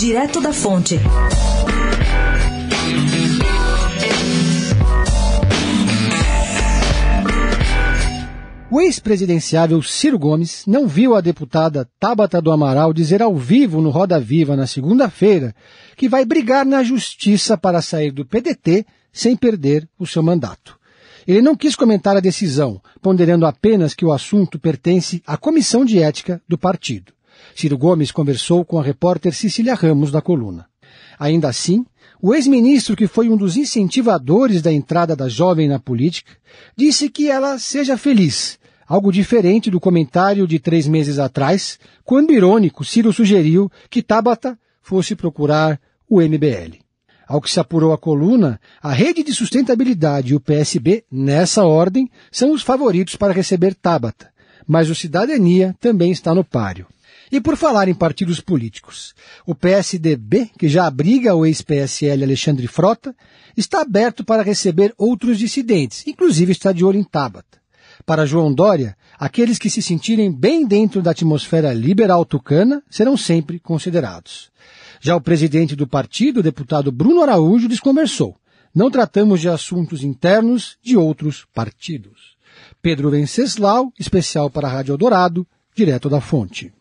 Direto da Fonte. O ex-presidenciável Ciro Gomes não viu a deputada Tabata do Amaral dizer ao vivo no Roda Viva na segunda-feira que vai brigar na justiça para sair do PDT sem perder o seu mandato. Ele não quis comentar a decisão, ponderando apenas que o assunto pertence à comissão de ética do partido. Ciro Gomes conversou com a repórter Cecília Ramos da coluna. Ainda assim, o ex-ministro, que foi um dos incentivadores da entrada da jovem na política, disse que ela seja feliz, algo diferente do comentário de três meses atrás, quando irônico Ciro sugeriu que Tabata fosse procurar o MBL. Ao que se apurou a coluna, a Rede de Sustentabilidade e o PSB, nessa ordem, são os favoritos para receber Tabata, mas o Cidadania também está no páreo. E por falar em partidos políticos, o PSDB, que já abriga o ex-PSL Alexandre Frota, está aberto para receber outros dissidentes, inclusive está de olho em Tabata. Para João Dória, aqueles que se sentirem bem dentro da atmosfera liberal tucana serão sempre considerados. Já o presidente do partido, o deputado Bruno Araújo, desconversou. Não tratamos de assuntos internos de outros partidos. Pedro Venceslau, especial para a Rádio Eldorado, direto da fonte.